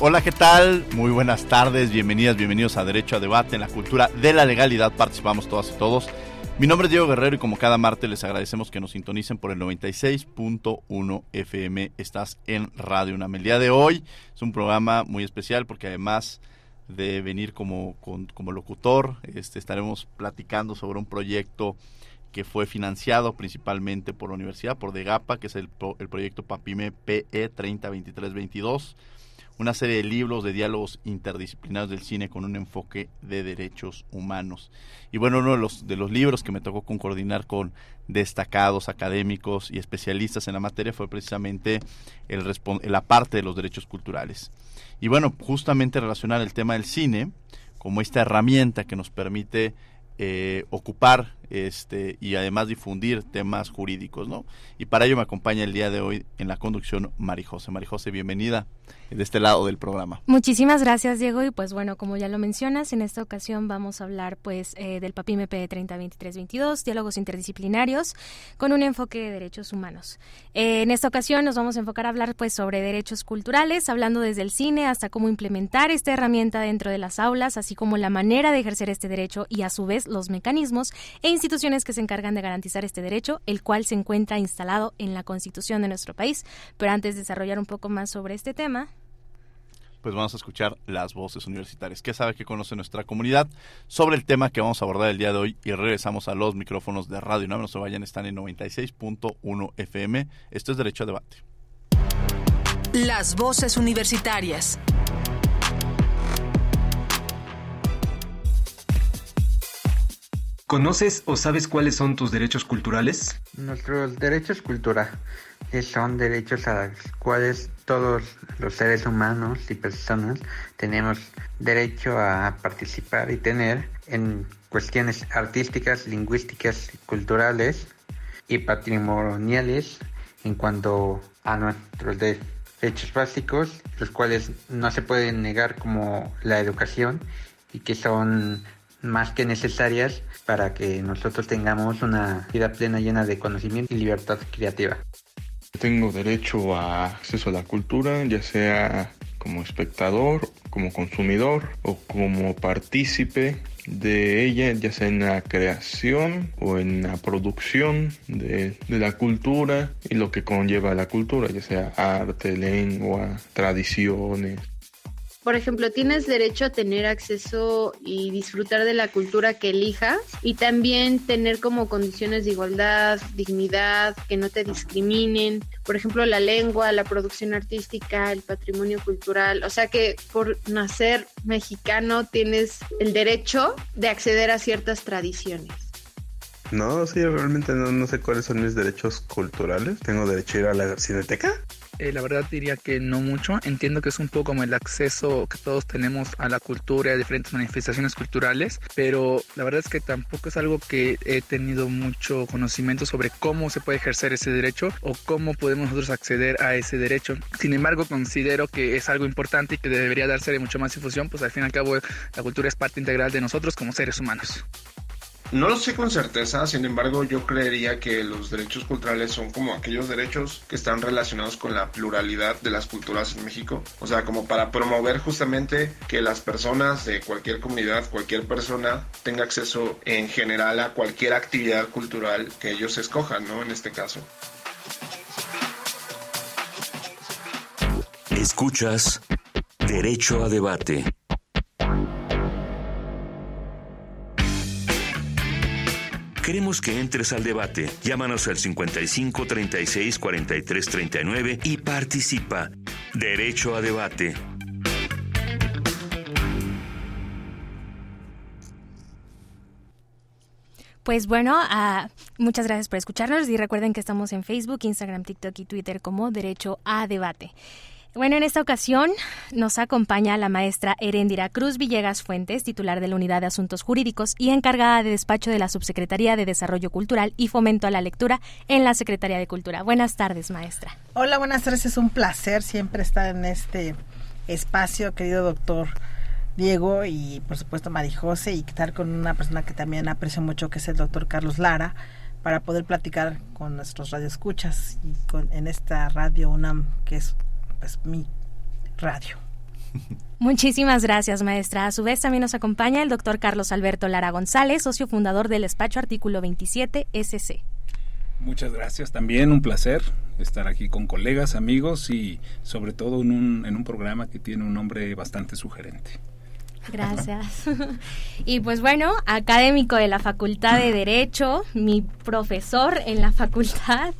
Hola, ¿qué tal? Muy buenas tardes, bienvenidas, bienvenidos a Derecho a Debate en la cultura de la legalidad. Participamos todas y todos. Mi nombre es Diego Guerrero y como cada martes les agradecemos que nos sintonicen por el 96.1 FM. Estás en Radio UNAM. El día de hoy es un programa muy especial porque además de venir como, como locutor, este, estaremos platicando sobre un proyecto que fue financiado principalmente por la universidad, por DEGAPA, que es el, el proyecto PAPIME PE 302322 una serie de libros de diálogos interdisciplinarios del cine con un enfoque de derechos humanos. Y bueno, uno de los, de los libros que me tocó con coordinar con destacados académicos y especialistas en la materia fue precisamente el, la parte de los derechos culturales. Y bueno, justamente relacionar el tema del cine como esta herramienta que nos permite eh, ocupar este y además difundir temas jurídicos, ¿no? Y para ello me acompaña el día de hoy en la conducción Marijose. Marijose, bienvenida de este lado del programa. Muchísimas gracias, Diego. Y pues bueno, como ya lo mencionas, en esta ocasión vamos a hablar pues eh, del PAPIME P 302322, diálogos interdisciplinarios con un enfoque de derechos humanos. Eh, en esta ocasión nos vamos a enfocar a hablar pues sobre derechos culturales, hablando desde el cine hasta cómo implementar esta herramienta dentro de las aulas, así como la manera de ejercer este derecho y a su vez los mecanismos e instituciones que se encargan de garantizar este derecho, el cual se encuentra instalado en la Constitución de nuestro país. Pero antes de desarrollar un poco más sobre este tema, pues vamos a escuchar las voces universitarias. ¿Qué sabe que conoce nuestra comunidad sobre el tema que vamos a abordar el día de hoy? Y regresamos a los micrófonos de radio. No, no se vayan, están en 96.1 FM. Esto es Derecho a Debate. Las voces universitarias. ¿Conoces o sabes cuáles son tus derechos culturales? Nuestros derechos culturales son derechos a los cuales todos los seres humanos y personas tenemos derecho a participar y tener en cuestiones artísticas, lingüísticas, culturales y patrimoniales en cuanto a nuestros derechos básicos, los cuales no se pueden negar como la educación y que son más que necesarias para que nosotros tengamos una vida plena llena de conocimiento y libertad creativa. Tengo derecho a acceso a la cultura, ya sea como espectador, como consumidor o como partícipe de ella, ya sea en la creación o en la producción de, de, la cultura y lo que conlleva la cultura, ya sea arte, lengua, tradiciones. Por ejemplo, tienes derecho a tener acceso y disfrutar de la cultura que elijas y también tener como condiciones de igualdad, dignidad, que no te discriminen. Por ejemplo, la lengua, la producción artística, el patrimonio cultural. O sea que por nacer mexicano tienes el derecho de acceder a ciertas tradiciones. No, sí, realmente no, no sé cuáles son mis derechos culturales. Tengo derecho a ir a la cineteca. Eh, la verdad diría que no mucho. Entiendo que es un poco como el acceso que todos tenemos a la cultura a diferentes manifestaciones culturales, pero la verdad es que tampoco es algo que he tenido mucho conocimiento sobre cómo se puede ejercer ese derecho o cómo podemos nosotros acceder a ese derecho. Sin embargo, considero que es algo importante y que debería darse mucho más difusión, pues al fin y al cabo la cultura es parte integral de nosotros como seres humanos. No lo sé con certeza, sin embargo yo creería que los derechos culturales son como aquellos derechos que están relacionados con la pluralidad de las culturas en México. O sea, como para promover justamente que las personas de cualquier comunidad, cualquier persona tenga acceso en general a cualquier actividad cultural que ellos escojan, ¿no? En este caso. Escuchas Derecho a Debate. Queremos que entres al debate. Llámanos al 55 36 43 39 y participa. Derecho a debate. Pues bueno, uh, muchas gracias por escucharnos y recuerden que estamos en Facebook, Instagram, TikTok y Twitter como Derecho a Debate. Bueno, en esta ocasión nos acompaña la maestra Erendira Cruz Villegas Fuentes, titular de la Unidad de Asuntos Jurídicos y encargada de despacho de la Subsecretaría de Desarrollo Cultural y Fomento a la Lectura en la Secretaría de Cultura. Buenas tardes, maestra. Hola, buenas tardes. Es un placer siempre estar en este espacio, querido doctor Diego y por supuesto Marijose y estar con una persona que también aprecio mucho que es el doctor Carlos Lara para poder platicar con nuestros radioescuchas y con, en esta radio UNAM que es pues mi radio. Muchísimas gracias, maestra. A su vez también nos acompaña el doctor Carlos Alberto Lara González, socio fundador del despacho Artículo 27 SC. Muchas gracias, también un placer estar aquí con colegas, amigos y sobre todo en un, en un programa que tiene un nombre bastante sugerente. Gracias. y pues bueno, académico de la Facultad de Derecho, mi profesor en la facultad,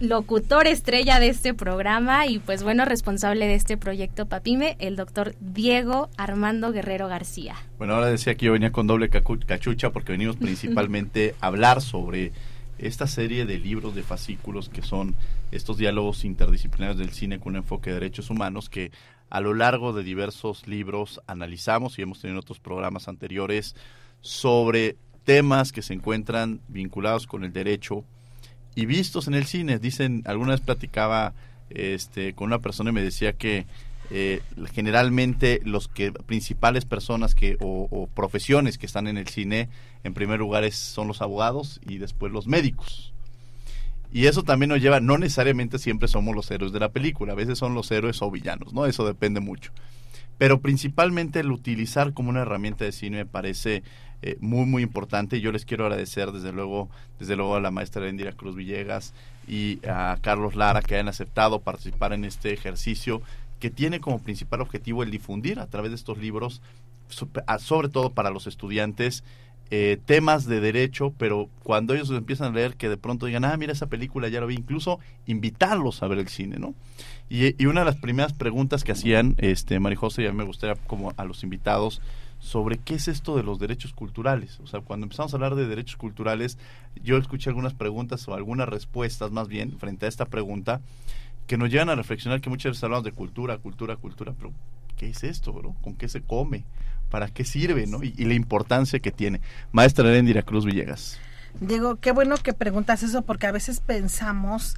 locutor estrella de este programa y pues bueno, responsable de este proyecto Papime, el doctor Diego Armando Guerrero García. Bueno, ahora decía que yo venía con doble cachucha porque venimos principalmente a hablar sobre esta serie de libros de fascículos que son estos diálogos interdisciplinarios del cine con un enfoque de derechos humanos que a lo largo de diversos libros analizamos y hemos tenido otros programas anteriores sobre temas que se encuentran vinculados con el derecho y vistos en el cine. Dicen, alguna vez platicaba este, con una persona y me decía que eh, generalmente los que principales personas que o, o, profesiones que están en el cine en primer lugar es, son los abogados y después los médicos y eso también nos lleva, no necesariamente siempre somos los héroes de la película, a veces son los héroes o villanos, ¿no? Eso depende mucho. Pero principalmente el utilizar como una herramienta de cine me parece eh, muy, muy importante. Yo les quiero agradecer desde luego, desde luego a la maestra Indira Cruz Villegas y a Carlos Lara que hayan aceptado participar en este ejercicio que tiene como principal objetivo el difundir a través de estos libros, sobre todo para los estudiantes, eh, temas de derecho, pero cuando ellos empiezan a leer que de pronto digan, ah, mira esa película, ya lo vi, incluso invitarlos a ver el cine, ¿no? Y, una de las primeras preguntas que hacían, este, Marijose, y a mí me gustaría como a los invitados, sobre qué es esto de los derechos culturales. O sea, cuando empezamos a hablar de derechos culturales, yo escuché algunas preguntas o algunas respuestas más bien frente a esta pregunta que nos llevan a reflexionar que muchas veces hablamos de cultura, cultura, cultura, pero ¿qué es esto, bro? ¿Con qué se come? para qué sirve, ¿no? Y, la importancia que tiene. Maestra Erendira Cruz Villegas. Diego, qué bueno que preguntas eso porque a veces pensamos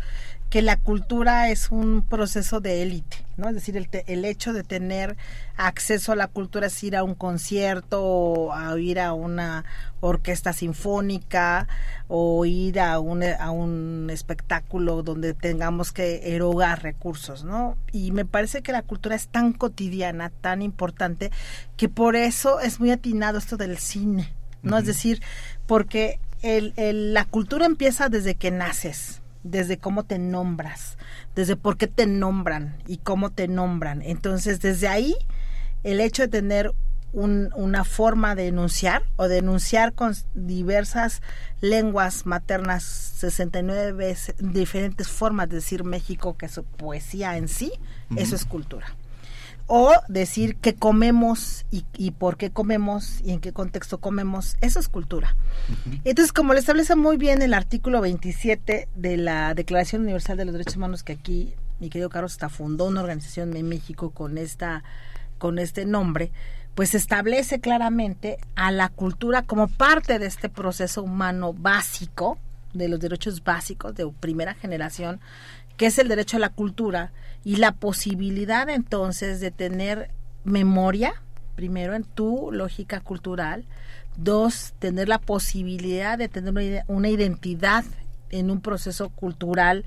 que la cultura es un proceso de élite, ¿no? Es decir, el, el, hecho de tener acceso a la cultura es ir a un concierto o a ir a una orquesta sinfónica o ir a un, a un espectáculo donde tengamos que erogar recursos, ¿no? Y me parece que la cultura es tan cotidiana, tan importante, que por eso es muy atinado esto del cine, ¿no? Es decir, porque el, el, la cultura empieza desde que naces, desde cómo te nombras, desde por qué te nombran y cómo te nombran. Entonces, desde ahí, el hecho de tener un, una forma de enunciar o de enunciar con diversas lenguas maternas, 69 veces, diferentes formas de decir México, que es poesía en sí, eso es cultura o decir qué comemos y, y, por qué comemos y en qué contexto comemos, eso es cultura. Entonces, como le establece muy bien el artículo 27 de la Declaración Universal de los Derechos Humanos, que aquí mi querido Carlos hasta fundó una organización en México con, esta, con este nombre, pues establece claramente a la cultura como parte de este proceso humano básico, de los derechos básicos de primera generación, que es el derecho a la cultura y la posibilidad entonces de tener memoria, primero en tu lógica cultural, dos, tener la posibilidad de tener una identidad en un proceso cultural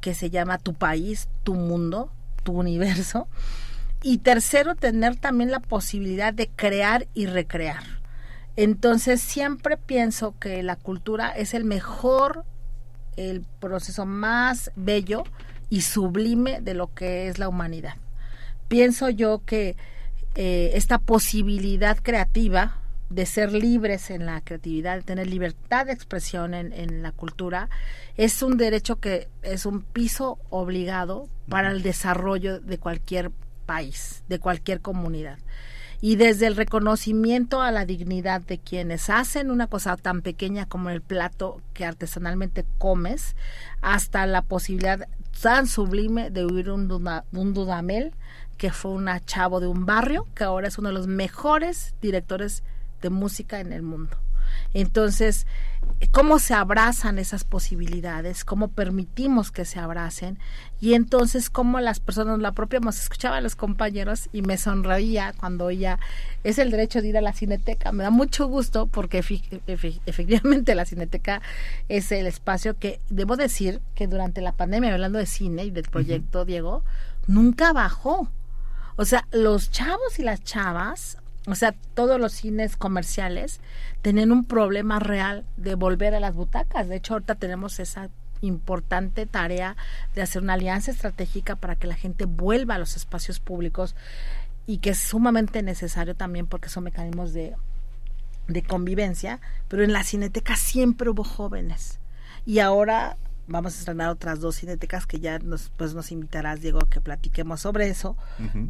que se llama tu país, tu mundo, tu universo. Y tercero, tener también la posibilidad de crear y recrear. Entonces siempre pienso que la cultura es el mejor el proceso más bello y sublime de lo que es la humanidad. Pienso yo que eh, esta posibilidad creativa de ser libres en la creatividad, de tener libertad de expresión en, en, la cultura, es un derecho que es un piso obligado para el desarrollo de cualquier país, de cualquier comunidad. Y desde el reconocimiento a la dignidad de quienes hacen una cosa tan pequeña como el plato que artesanalmente comes, hasta la posibilidad tan sublime de huir un, un Dudamel, que fue una chavo de un barrio, que ahora es uno de los mejores directores de música en el mundo. Entonces, cómo se abrazan esas posibilidades, cómo permitimos que se abracen y entonces cómo las personas, la propia, nos escuchaba a los compañeros y me sonreía cuando ella es el derecho de ir a la cineteca. Me da mucho gusto porque efectivamente la cineteca es el espacio que, debo decir que durante la pandemia, hablando de cine y del proyecto, Diego, nunca bajó. O sea, los chavos y las chavas o sea, todos los cines comerciales tienen un problema real de volver a las butacas. De hecho, ahorita tenemos esa importante tarea de hacer una alianza estratégica para que la gente vuelva a los espacios públicos y que es sumamente necesario también porque son mecanismos de, de convivencia, pero en la cineteca siempre hubo jóvenes y ahora vamos a estrenar otras dos cinetecas que ya nos, pues nos invitarás, Diego, a que platiquemos sobre eso.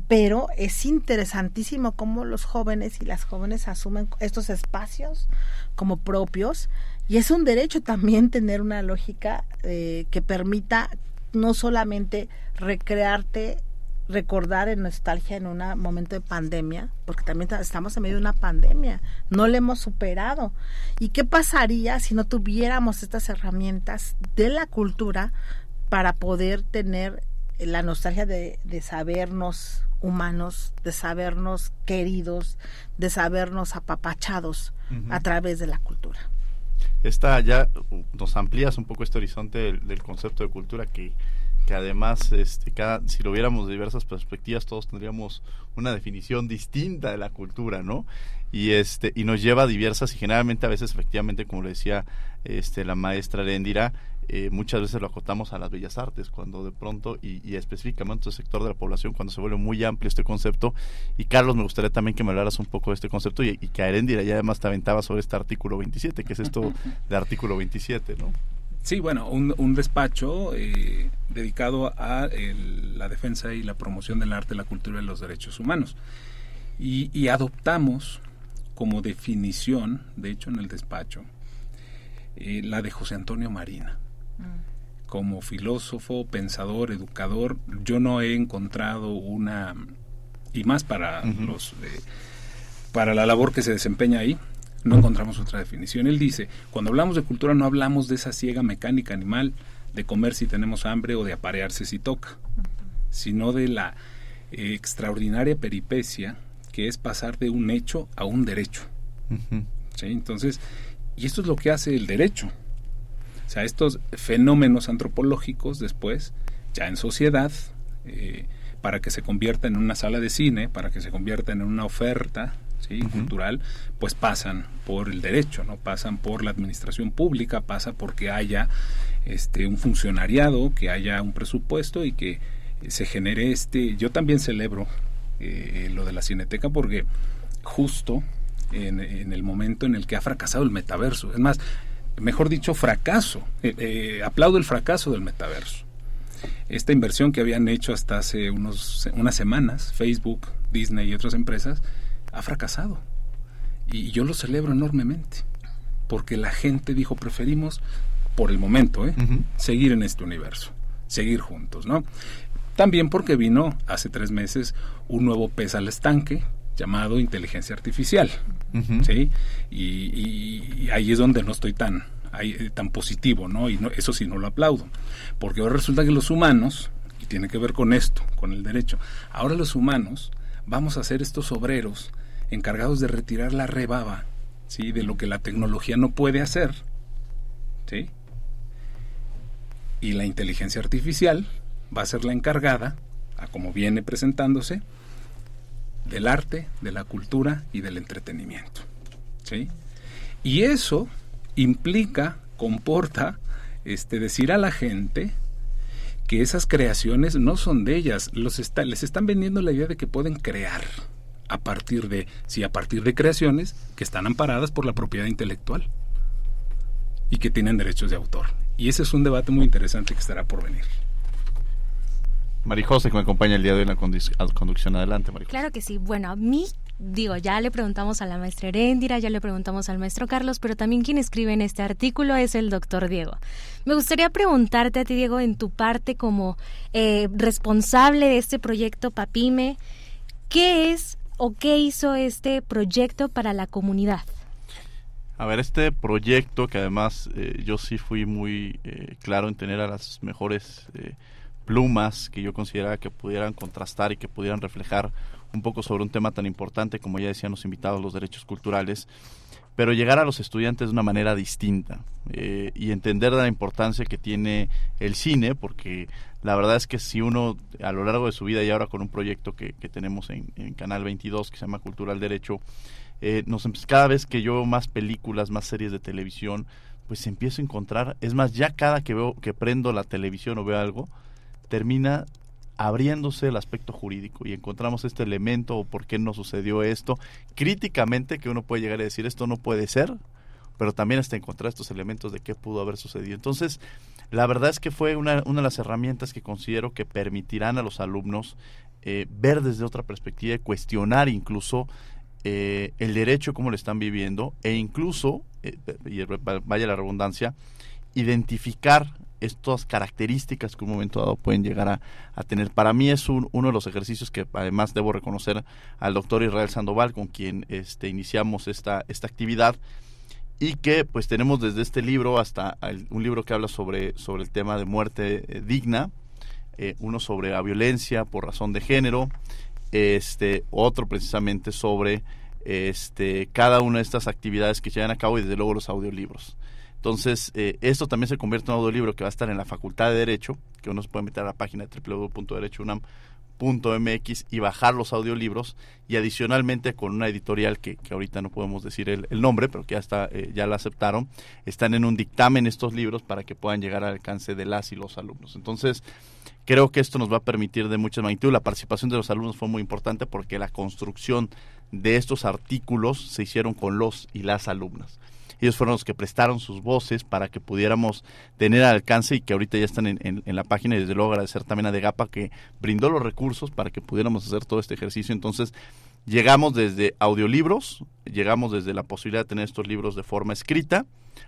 Pero es interesantísimo cómo los jóvenes y las jóvenes asumen estos espacios como propios. Y es un derecho también tener una lógica eh, que permita no solamente recrearte recordar en nostalgia en un momento de pandemia, porque también estamos en medio de una pandemia, no le hemos superado. ¿Y qué pasaría si no tuviéramos estas herramientas de la cultura para poder tener la nostalgia de, sabernos humanos, de sabernos queridos, de sabernos apapachados a través de la cultura? Esta ya nos amplías un poco este horizonte del concepto de cultura que que además este cada si lo viéramos de diversas perspectivas todos tendríamos una definición distinta de la cultura no y este y nos lleva a diversas y generalmente a veces efectivamente como le decía este la maestra Lendira eh, muchas veces lo acotamos a las bellas artes cuando de pronto y, y específicamente el sector de la población cuando se vuelve muy amplio este concepto. Y Carlos me gustaría también que me hablaras un poco de este concepto y, y que Arendira ya además te aventaba sobre este artículo 27 que es esto de artículo 27 no Sí, bueno, un, despacho eh, dedicado a la defensa y la promoción del arte, la cultura y los derechos humanos. Y, adoptamos como definición, de hecho en el despacho, eh, la de José Antonio Marina. Mm. Como filósofo, pensador, educador, yo no he encontrado una, y más para los... Eh, para la labor que se desempeña ahí, no encontramos otra definición. Él dice, cuando hablamos de cultura no hablamos de esa ciega mecánica animal, de comer si tenemos hambre o de aparearse si toca, sino de la eh, extraordinaria peripecia que es pasar de un hecho a un derecho. Entonces, y esto es lo que hace el derecho. O sea, estos fenómenos antropológicos después, ya en sociedad, eh, para que se convierta en una sala de cine, para que se convierta en una oferta cultural, pues pasan por el derecho, no pasan por la administración pública, pasa porque haya este un funcionariado, que haya un presupuesto y que se genere este. Yo también celebro eh, lo de la Cineteca porque justo en, el momento en el que ha fracasado el metaverso, es más, mejor dicho, fracaso. Eh, eh, aplaudo el fracaso del metaverso. Esta inversión que habían hecho hasta hace unos, unas semanas, Facebook, Disney y otras empresas, ha fracasado. Y yo lo celebro enormemente, porque la gente dijo, preferimos, por el momento, ¿eh? seguir en este universo, seguir juntos, ¿no? También porque vino hace tres meses un nuevo pez al estanque llamado inteligencia artificial, ¿sí? Y, ahí es donde no estoy tan, ahí, tan positivo, ¿no? Y no, eso sí no lo aplaudo, porque ahora resulta que los humanos, y tiene que ver con esto, con el derecho, ahora los humanos vamos a ser estos obreros encargados de retirar la rebaba ¿sí? de lo que la tecnología no puede hacer. ¿sí? Y la inteligencia artificial va a ser la encargada, a como viene presentándose, del arte, de la cultura y del entretenimiento. ¿sí? Y eso implica, comporta, este, decir a la gente que esas creaciones no son de ellas, los les están vendiendo la idea de que pueden crear a partir de, sí, a partir de creaciones que están amparadas por la propiedad intelectual y que tienen derechos de autor. Y ese es un debate muy interesante que estará por venir. Marijose, que me acompaña el día de hoy en la conducción. Adelante, Marijose. Claro que sí. Bueno, a mí, digo, ya le preguntamos a la maestra Heréndira, ya le preguntamos al maestro Carlos, pero también quien escribe en este artículo es el doctor Diego. Me gustaría preguntarte a ti, Diego, en tu parte como eh, responsable de este proyecto Papime, ¿qué es o qué hizo este proyecto para la comunidad? A ver, este proyecto, que además eh, yo sí fui muy eh, claro en tener a las mejores plumas que yo consideraba que pudieran contrastar y que pudieran reflejar un poco sobre un tema tan importante como ya decían los invitados, los derechos culturales, pero llegar a los estudiantes de una manera distinta eh, y entender la importancia que tiene el cine, porque la verdad es que si uno a lo largo de su vida y ahora con un proyecto que, tenemos en, Canal 22 que se llama Cultura al Derecho, eh, nos, cada vez que yo veo más películas, más series de televisión, pues empiezo a encontrar, es más, ya cada que veo que prendo la televisión o veo algo, termina abriéndose el aspecto jurídico y encontramos este elemento o por qué no sucedió esto, críticamente que uno puede llegar a decir esto no puede ser, pero también hasta encontrar estos elementos de qué pudo haber sucedido. Entonces, la verdad es que fue una, una de las herramientas que considero que permitirán a los alumnos eh, ver desde otra perspectiva cuestionar incluso eh, el derecho como lo están viviendo e incluso, eh, y vaya la redundancia, identificar estas características que un momento dado pueden llegar a, tener. Para mí es uno de los ejercicios que además debo reconocer al doctor Israel Sandoval, con quien este, iniciamos esta, esta actividad y que pues tenemos desde este libro hasta un libro que habla sobre, sobre el tema de muerte eh, digna, eh, uno sobre la violencia por razón de género, este otro precisamente sobre este cada una de estas actividades que llevan a cabo y desde luego los audiolibros. Entonces, eh, esto también se convierte en un audiolibro que va a estar en la Facultad de Derecho, que uno se puede meter a la página www.derechounam.mx y bajar los audiolibros y adicionalmente con una editorial que, que ahorita no podemos decir el, nombre, pero que ya está eh, ya la aceptaron, están en un dictamen estos libros para que puedan llegar al alcance de las y los alumnos. Entonces, creo que esto nos va a permitir de mucha magnitud. La participación de los alumnos fue muy importante porque la construcción de estos artículos se hicieron con los y las alumnas. Ellos fueron los que prestaron sus voces para que pudiéramos tener alcance y que ahorita ya están en, la página y desde luego agradecer también a Degapa que brindó los recursos para que pudiéramos hacer todo este ejercicio. Entonces, llegamos desde audiolibros, llegamos desde la posibilidad de tener estos libros de forma escrita,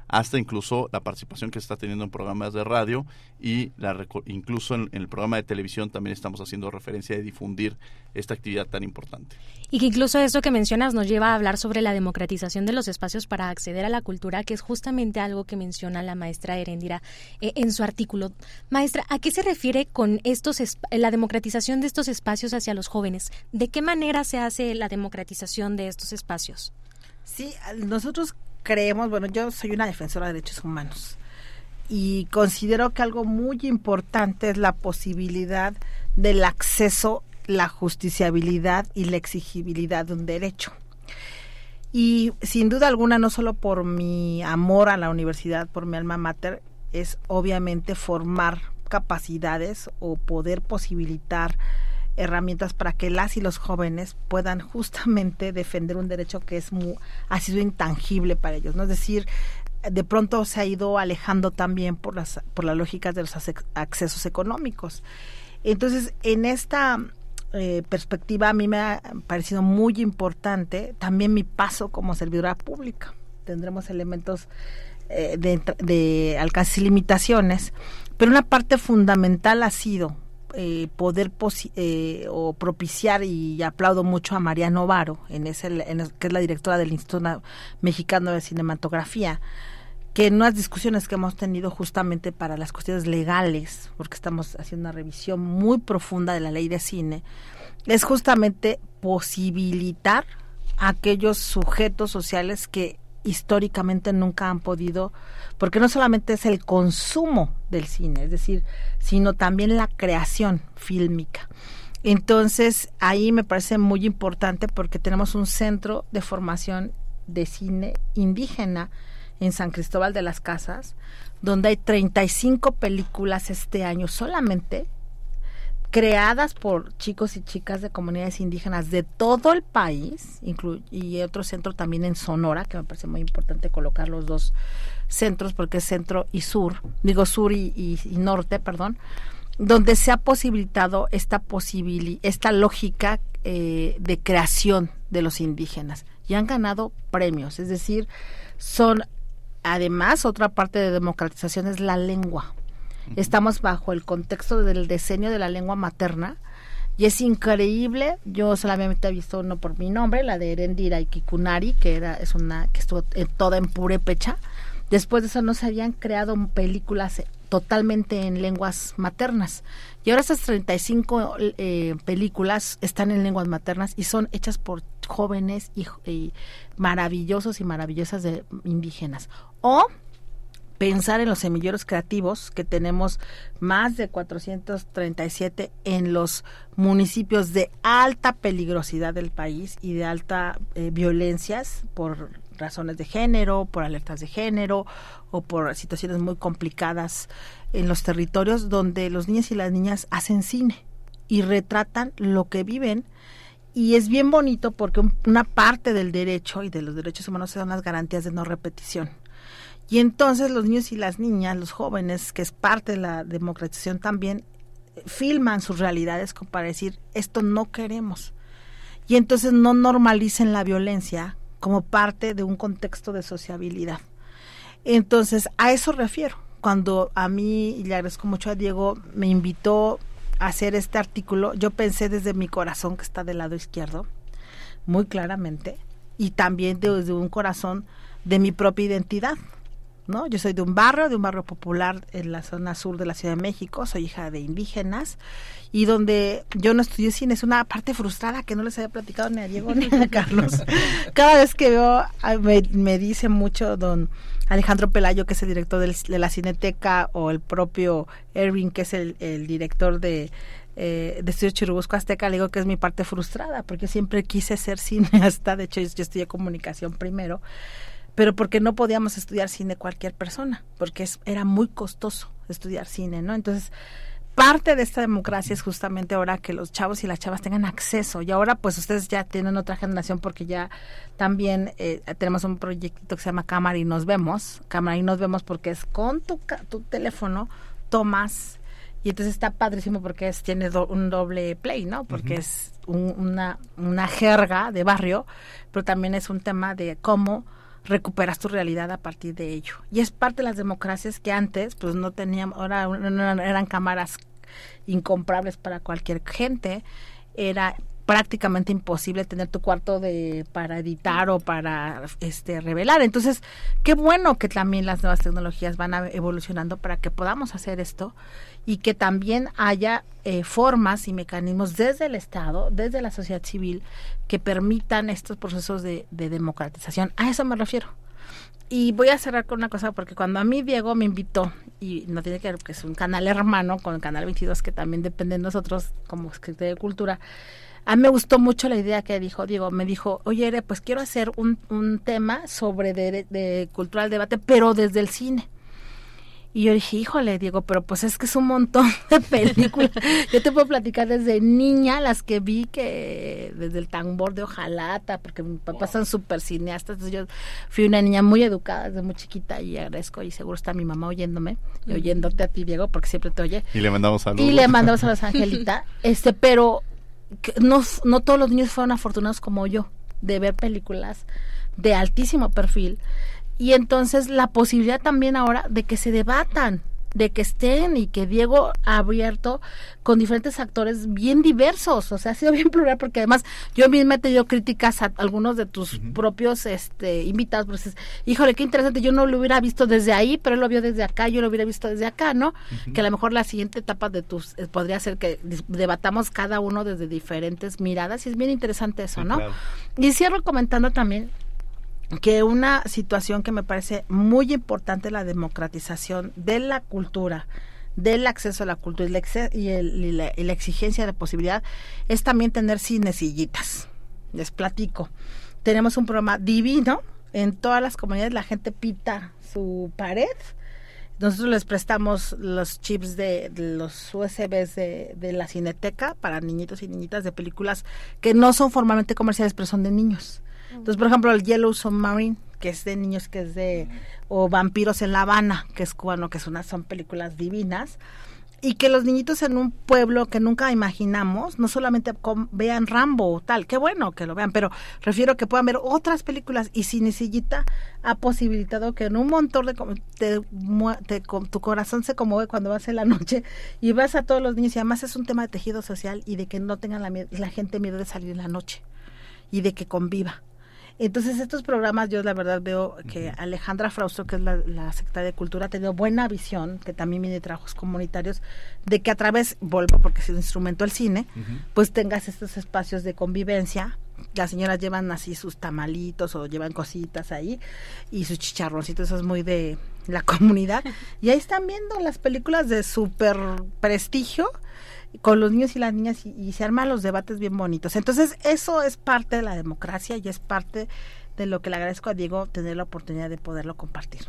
hasta incluso la participación que se está teniendo en programas de radio y la, incluso en, el programa de televisión también estamos haciendo referencia de difundir esta actividad tan importante. Y que incluso eso que mencionas nos lleva a hablar sobre la democratización de los espacios para acceder a la cultura, que es justamente algo que menciona la maestra Erendira eh, en su artículo. Maestra, ¿a qué se refiere con estos la democratización de estos espacios hacia los jóvenes? ¿De qué manera se hace la democratización de estos espacios? Sí, nosotros creemos, bueno, yo soy una defensora de derechos humanos y considero que algo muy importante es la posibilidad del acceso, la justiciabilidad y la exigibilidad de un derecho. Y sin duda alguna, no solo por mi amor a la universidad, por mi alma mater, es obviamente formar capacidades o poder posibilitar herramientas para que las y los jóvenes puedan justamente defender un derecho que es muy, ha sido intangible para ellos, ¿no? Es decir, de pronto se ha ido alejando también por las por las lógicas de los accesos económicos. Entonces, en esta eh, perspectiva a mí me ha parecido muy importante también mi paso como servidora pública. Tendremos elementos eh, de, de alcance y limitaciones, pero una parte fundamental ha sido eh, poder eh, o propiciar y aplaudo mucho a María Novaro, en ese, que es la directora del Instituto Mexicano de Cinematografía, que en unas discusiones que hemos tenido justamente para las cuestiones legales, porque estamos haciendo una revisión muy profunda de la ley de cine, es justamente posibilitar a aquellos sujetos sociales que históricamente nunca han podido, porque no solamente es el consumo del cine, es decir, sino también la creación fílmica. Entonces, ahí me parece muy importante porque tenemos un centro de formación de cine indígena en San Cristóbal de las Casas, donde hay 35 películas este año solamente creadas por chicos y chicas de comunidades indígenas de todo el país, y otro centro también en Sonora, que me parece muy importante colocar los dos centros porque es centro y sur, digo sur y, norte, perdón, donde se ha posibilitado esta posibil esta lógica eh, de creación de los indígenas y han ganado premios, es decir, son además otra parte de democratización es la lengua. Estamos bajo el contexto del diseño de la lengua materna y es increíble. Yo solamente he visto uno por mi nombre, la de Erendira Kikunari, que era es una que estuvo toda en purépecha. Después de eso no se habían creado películas totalmente en lenguas maternas. Y ahora esas 35 eh, películas están en lenguas maternas y son hechas por jóvenes y, maravillosos y maravillosas de indígenas. O pensar en los semilleros creativos que tenemos más de 437 en los municipios de alta peligrosidad del país y de alta eh, violencias por razones de género, por alertas de género o por situaciones muy complicadas en los territorios donde los niños y las niñas hacen cine y retratan lo que viven y es bien bonito porque una parte del derecho y de los derechos humanos son las garantías de no repetición. Y entonces los niños y las niñas, los jóvenes, que es parte de la democratización también, filman sus realidades como para decir, esto no queremos. Y entonces no normalicen la violencia como parte de un contexto de sociabilidad. Entonces, a eso refiero. Cuando a mí, y le agradezco mucho a Diego, me invitó a hacer este artículo, yo pensé desde mi corazón que está del lado izquierdo, muy claramente, y también desde un corazón de mi propia identidad, ¿no? Yo soy de un barrio, de un barrio popular en la zona sur de la Ciudad de México, soy hija de indígenas y donde yo no estudié cine, es una parte frustrada que no les había platicado ni a Diego ni a Carlos. Cada vez que veo, me, dice mucho don Alejandro Pelayo, que es el director de la Cineteca, o el propio Erwin, que es el, director de eh, de Estudio Chirubusco Azteca, le digo que es mi parte frustrada, porque siempre quise ser cineasta, de hecho yo estudié comunicación primero, pero porque no podíamos estudiar cine cualquier persona, porque es, era muy costoso estudiar cine, ¿no? Entonces, parte de esta democracia es justamente ahora que los chavos y las chavas tengan acceso y ahora pues ustedes ya tienen otra generación porque ya también eh, tenemos un proyecto que se llama Cámara y nos vemos, Cámara y nos vemos porque es con tu, tu teléfono tomas y entonces está padrísimo porque es tiene un doble play, ¿no? Porque es una, una jerga de barrio, pero también es un tema de cómo recuperas tu realidad a partir de ello. Y es parte de las democracias que antes pues no teníamos, ahora eran cámaras incomprables para cualquier gente, era prácticamente imposible tener tu cuarto de para editar o para este revelar. Entonces, qué bueno que también las nuevas tecnologías van evolucionando para que podamos hacer esto y que también haya eh, formas y mecanismos desde el Estado, desde la sociedad civil, que permitan estos procesos de, de democratización. A eso me refiero. Y voy a cerrar con una cosa, porque cuando a mí Diego me invitó, y no tiene que ver, porque es un canal hermano con el Canal 22, que también depende de nosotros como escritor de cultura, a mí me gustó mucho la idea que dijo Diego. Me dijo, oye, pues quiero hacer un, un tema sobre de, de cultural debate, pero desde el cine. Y yo dije, híjole, Diego, pero pues es que es un montón de películas. yo te puedo platicar desde niña las que vi que desde el tambor de Ojalata, porque mis papás son súper cineastas. Entonces yo fui una niña muy educada desde muy chiquita y agradezco y seguro está mi mamá oyéndome y oyéndote a ti, Diego, porque siempre te oye. Y le mandamos saludos. Y le mandamos a los Angelita. este, pero no, no todos los niños fueron afortunados como yo de ver películas de altísimo perfil. Y entonces la posibilidad también ahora de que se debatan de que estén y que Diego ha abierto con diferentes actores bien diversos, o sea, ha sido bien plural porque además yo misma he tenido críticas a algunos de tus propios este invitados, pues híjole, qué interesante, yo no lo hubiera visto desde ahí, pero él lo vio desde acá, yo lo hubiera visto desde acá, ¿no? Que a lo mejor la siguiente etapa de tus eh, podría ser que debatamos cada uno desde diferentes miradas y es bien interesante eso, ¿no? Y cierro comentando también que una situación que me parece muy importante la democratización de la cultura, del acceso a la cultura y, la, exigencia de posibilidad es también tener cinecillitas. Les platico. Tenemos un programa divino. En todas las comunidades la gente pita su pared Nosotros les prestamos los chips de, de los USBs de, de, la Cineteca para niñitos y niñitas de películas que no son formalmente comerciales, pero son de niños. Entonces, por ejemplo, el Yellow Submarine, que es de niños, que es de... o Vampiros en La Habana, que es cubano, que una, son películas divinas y que los niñitos en un pueblo que nunca imaginamos, no solamente vean Rambo o tal, qué bueno que lo vean, pero refiero que puedan ver otras películas y Cinesillita ha posibilitado que en un montón de te, te, tu corazón se conmueve cuando vas en la noche y vas a todos los niños y además es un tema de tejido social y de que no tengan la gente miedo de salir en la noche y de que conviva. Entonces estos programas yo la verdad veo que Alejandra Frausto, que es la, secretaria de Cultura, ha tenido buena visión, que también viene de trabajos comunitarios, de que a través, vuelvo porque es un instrumento el cine, pues tengas estos espacios de convivencia. Las señoras llevan así sus tamalitos o llevan cositas ahí y sus chicharroncitos, eso es muy de la comunidad. Y ahí están viendo las películas de super prestigio con los niños y las niñas y, se arman los debates bien bonitos. Entonces, eso es parte de la democracia y es parte de lo que le agradezco a Diego tener la oportunidad de poderlo compartir.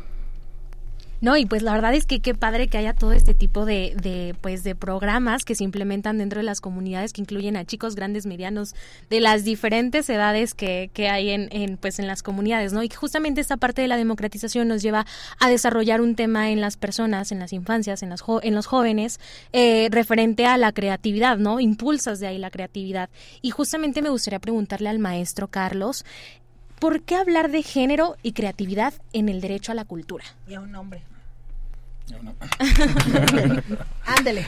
No, y pues la verdad es que qué padre que haya todo este tipo de, de, pues de programas que se implementan dentro de las comunidades que incluyen a chicos grandes, medianos, de las diferentes edades que, que hay en, en, pues en las comunidades, ¿no? Y justamente esta parte de la democratización nos lleva a desarrollar un tema en las personas, en las infancias, en, las en los jóvenes, eh, referente a la creatividad, ¿no? Impulsas de ahí la creatividad. Y justamente me gustaría preguntarle al maestro Carlos, ¿Por qué hablar de género y creatividad en el derecho a la cultura? Y a un hombre. Ándele.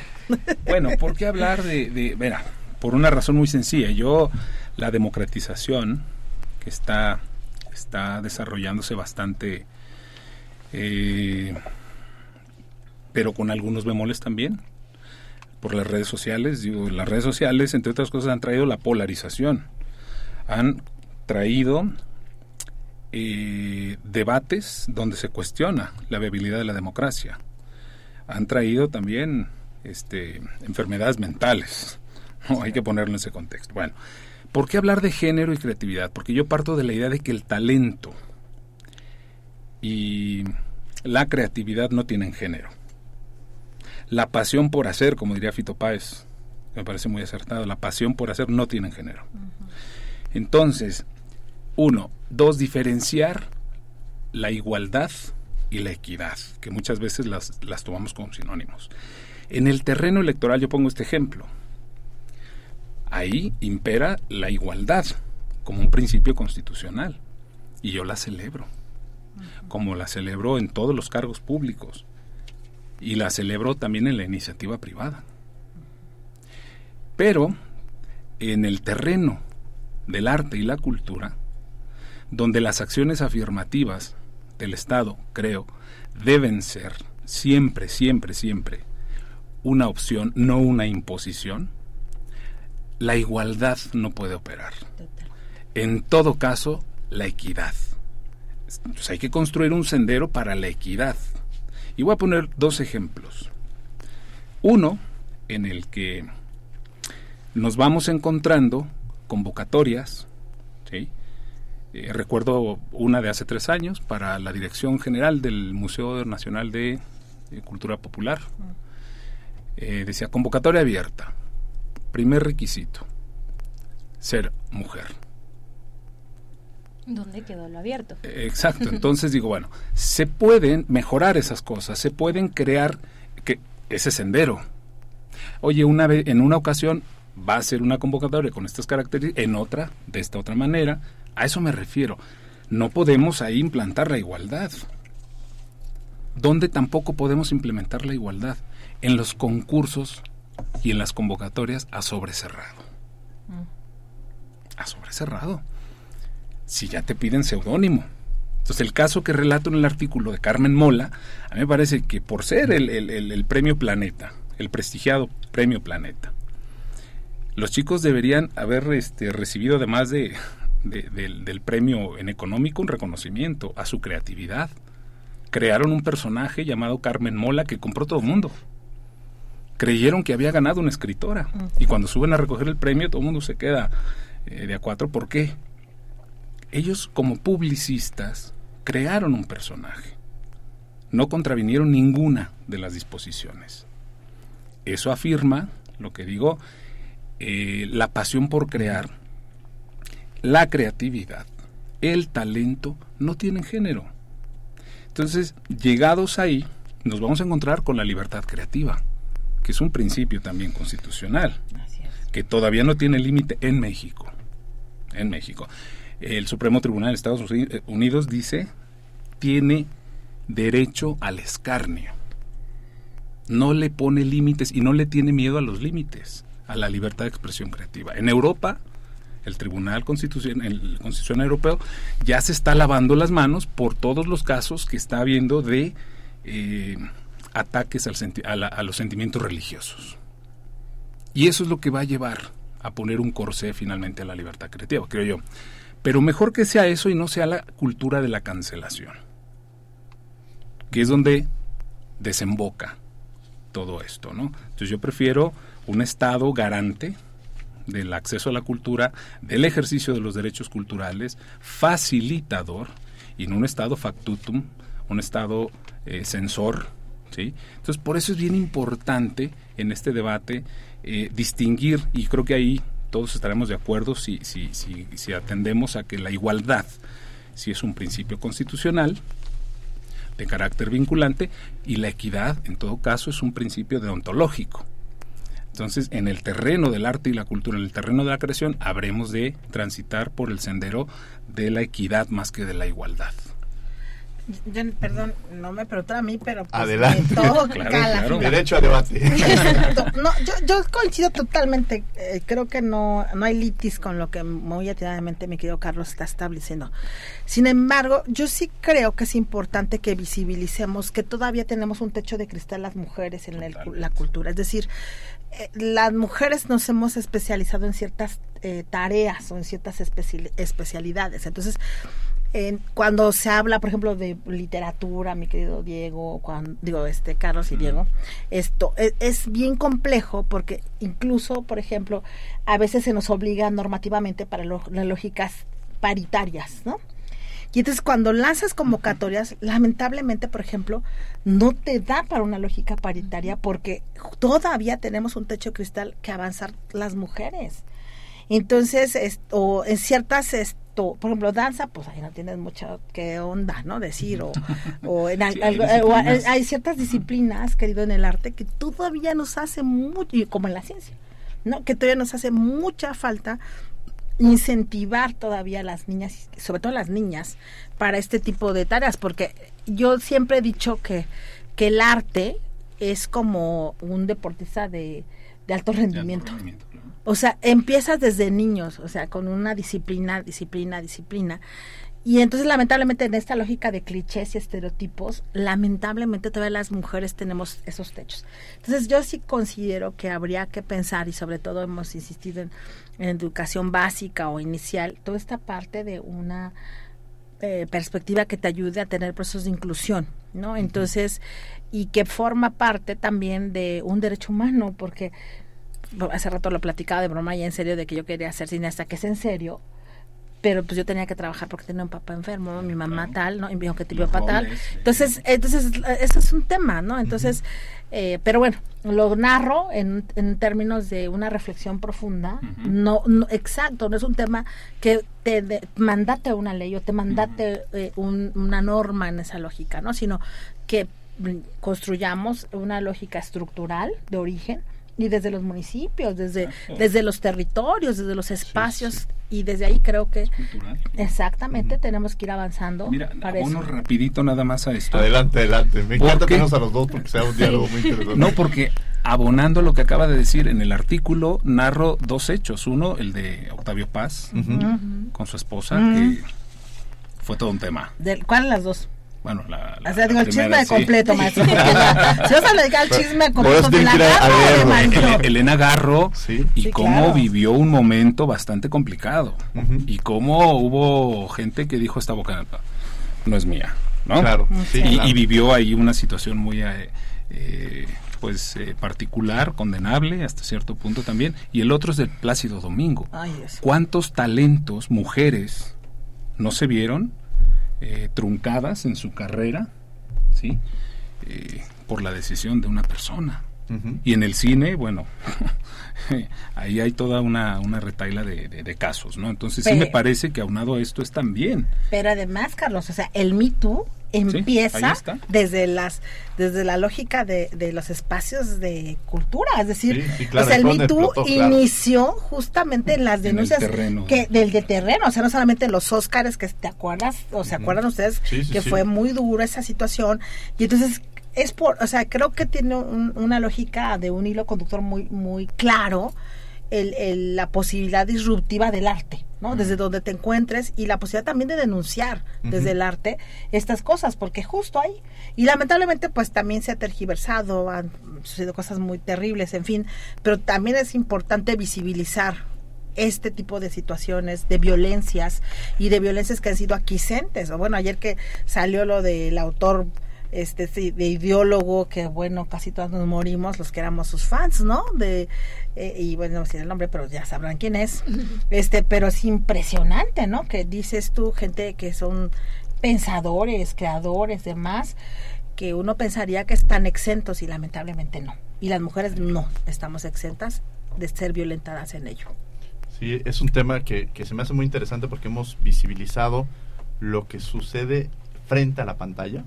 bueno, ¿por qué hablar de, de por una razón muy sencilla. Yo, la democratización que está, está desarrollándose bastante, eh, pero con algunos bemoles también, por las redes sociales. Digo, las redes sociales, entre otras cosas, han traído la polarización. Han traído eh, debates donde se cuestiona la viabilidad de la democracia. Han traído también este, enfermedades mentales. ¿no? Hay que ponerlo en ese contexto. Bueno, ¿por qué hablar de género y creatividad? Porque yo parto de la idea de que el talento y la creatividad no tienen género. La pasión por hacer, como diría Fito Páez, me parece muy acertado, la pasión por hacer no tienen género. Entonces, uno, dos, diferenciar la igualdad y la equidad, que muchas veces las, las tomamos como sinónimos. En el terreno electoral yo pongo este ejemplo. Ahí impera la igualdad como un principio constitucional y yo la celebro, como la celebro en todos los cargos públicos y la celebro también en la iniciativa privada. Pero en el terreno del arte y la cultura, donde las acciones afirmativas del Estado, creo, deben ser siempre, siempre, siempre una opción, no una imposición, la igualdad no puede operar. En todo caso, la equidad. hay que construir un sendero para la equidad. Y voy a poner dos ejemplos. Uno, en el que nos vamos encontrando convocatorias, ¿sí? Eh, recuerdo una de hace tres años para la dirección general del Museo Nacional de, Cultura Popular. Eh, decía convocatoria abierta. Primer requisito, ser mujer. ¿Dónde quedó lo abierto? Eh, exacto, entonces digo, bueno, se pueden mejorar esas cosas, se pueden crear que ese sendero. Oye, una vez, en una ocasión va a ser una convocatoria con estas características, en otra, de esta otra manera, a eso me refiero. No podemos ahí implantar la igualdad. ¿Dónde tampoco podemos implementar la igualdad? En los concursos y en las convocatorias a sobrecerrado. A sobrecerrado. Si ya te piden seudónimo. Entonces, el caso que relato en el artículo de Carmen Mola, a mí me parece que por ser el, premio Planeta, el prestigiado premio Planeta, los chicos deberían haber este, recibido, además de, del, premio en económico, un reconocimiento a su creatividad. Crearon un personaje llamado Carmen Mola que compró todo el mundo. Creyeron que había ganado una escritora. Y cuando suben a recoger el premio, todo el mundo se queda eh, de a cuatro. ¿Por qué? Ellos, como publicistas, crearon un personaje. no contravinieron ninguna de las disposiciones. Eso afirma, lo que digo, eh, la pasión por crear, la creatividad, el talento, no tienen género. Entonces, llegados ahí, nos vamos a encontrar con la libertad creativa, que es un principio también constitucional, que todavía no tiene límite en México. En México. El Supremo Tribunal de Estados Unidos dice, tiene derecho al escarnio. No le pone límites y no le tiene miedo a los límites, a la libertad de expresión creativa. En Europa, el Tribunal Constitucional, Europeo ya se está lavando las manos por todos los casos que está habiendo de eh, ataques a, los sentimientos religiosos. Y eso es lo que va a llevar a poner un corsé finalmente a la libertad creativa, creo yo. Pero mejor que sea eso y no sea la cultura de la cancelación, que es donde desemboca todo esto, ¿no? Entonces yo prefiero un Estado garante del acceso a la cultura, del ejercicio de los derechos culturales, facilitador, y en un Estado factutum, un Estado eh, censor, ¿sí? Entonces por eso es bien importante en este debate eh, distinguir, y creo que ahí todos estaremos de acuerdo si, si, si, si atendemos a que la igualdad, si es un principio constitucional, de carácter vinculante y la equidad, en todo caso, es un principio deontológico. Entonces, en el terreno del arte y la cultura, en el terreno de la creación, habremos de transitar por el sendero de la equidad más que de la igualdad perdón, no me preguntan a mí, pero pues Adelante. todo Derecho a debate. no, yo, coincido totalmente. Eh, creo que no, no hay litis con lo que muy atentamente mi querido Carlos está estableciendo. Sin embargo, yo sí creo que es importante que visibilicemos que todavía tenemos un techo de cristal las mujeres en la cultura. Es decir, las mujeres nos hemos especializado en ciertas eh, tareas o en ciertas especialidades. Entonces, cuando se habla, por ejemplo, de literatura, mi querido Diego, cuando, digo, este Carlos y Diego, esto e, es, bien complejo porque incluso, por ejemplo, a veces se nos obliga normativamente para las lógicas paritarias, ¿no? Y entonces cuando lanzas convocatorias, lamentablemente, por ejemplo, no te da para una lógica paritaria porque todavía tenemos un techo cristal que avanzar las mujeres. Entonces, esto, en ciertas por ejemplo, danza, pues ahí no tienes mucha que onda, ¿no? Decir, o, en hay, ciertas disciplinas, querido, en el arte, que todavía nos hace mucho, y como en la ciencia, ¿no? Que todavía nos hace mucha falta incentivar todavía a las niñas, sobre todo a las niñas, para este tipo de tareas, porque yo siempre he dicho que, que el arte es como un deportista de, alto rendimiento. O sea, empiezas desde niños, o sea, con una disciplina, disciplina, disciplina. Y entonces, lamentablemente, en esta lógica de clichés y estereotipos, lamentablemente todavía las mujeres tenemos esos techos. Entonces, yo sí considero que habría que pensar, y sobre todo hemos insistido en, educación básica o inicial, toda esta parte de una eh, perspectiva que te ayude a tener procesos de inclusión, ¿no? Entonces, y que forma parte también de un derecho humano, porque hace rato lo platicaba de broma y en serio de que yo quería ser cineasta, que es en serio, pero pues yo tenía que trabajar porque tenía un papá enfermo, mi mamá tal, ¿no? Y mi objetivo papá tal. Entonces, entonces, eso es un tema, ¿no? Entonces, eh, pero bueno, lo narro en, en, términos de una reflexión profunda, no, no, exacto, no es un tema que te mandate una ley o te mandate eh, una norma en esa lógica, ¿no? Sino que construyamos una lógica estructural de origen y desde los municipios, desde, desde los territorios, desde los espacios y desde ahí creo que exactamente tenemos que ir avanzando. Mira, para uno rapidito nada más a esto. Adelante, adelante. Me encanta tenernos a los dos porque sea un diálogo muy interesante. No, porque abonando lo que acaba de decir en el artículo narro dos hechos. Uno, el de Octavio Paz con su esposa, que fue todo un tema. ¿Cuál ¿Cuáles las dos? Bueno, la, o sea, digo, el chisme completo, maestro. si vas a dedicar el chisme completo, de la Garro, Elena Garro y cómo vivió un momento bastante complicado. Y cómo hubo gente que dijo, esta boca no es mía, ¿no? Claro. y, vivió ahí una situación muy... Eh, eh, pues eh, particular, condenable hasta cierto punto también, y el otro es del Plácido Domingo. ¿Cuántos talentos, mujeres, no se vieron eh, truncadas en su carrera, ¿sí? eh, por la decisión de una persona. Y en el cine, bueno, ahí hay toda una, una retaila de, de, casos, ¿no? Entonces sí me parece que aunado a esto es también. Pero además, Carlos, o sea, el Me Too empieza desde las desde la lógica de, de, los espacios de cultura es decir o sea, el Me Too inició justamente en las denuncias que del de terreno o sea no solamente en los Óscares que te acuerdas o se acuerdan ustedes que fue muy dura esa situación y entonces es por, o sea, creo que tiene una lógica de un hilo conductor muy, muy claro el, la posibilidad disruptiva del arte, ¿no? Desde donde te encuentres y la posibilidad también de denunciar desde el arte estas cosas, porque justo ahí, y lamentablemente pues también se ha tergiversado, han sucedido cosas muy terribles, en fin, pero también es importante visibilizar este tipo de situaciones, de violencias y de violencias que han sido aquicentes. O bueno, ayer que salió lo del autor este de ideólogo que bueno casi todos nos morimos los que éramos sus fans no de eh, y bueno no sé el nombre pero ya sabrán quién es. Este pero es impresionante no que dices tú gente que son pensadores creadores demás que uno pensaría que están exentos y lamentablemente no. Y las mujeres no estamos exentas de ser violentadas en ello. Sí es un tema que, que se me hace muy interesante porque hemos visibilizado lo que sucede frente a la pantalla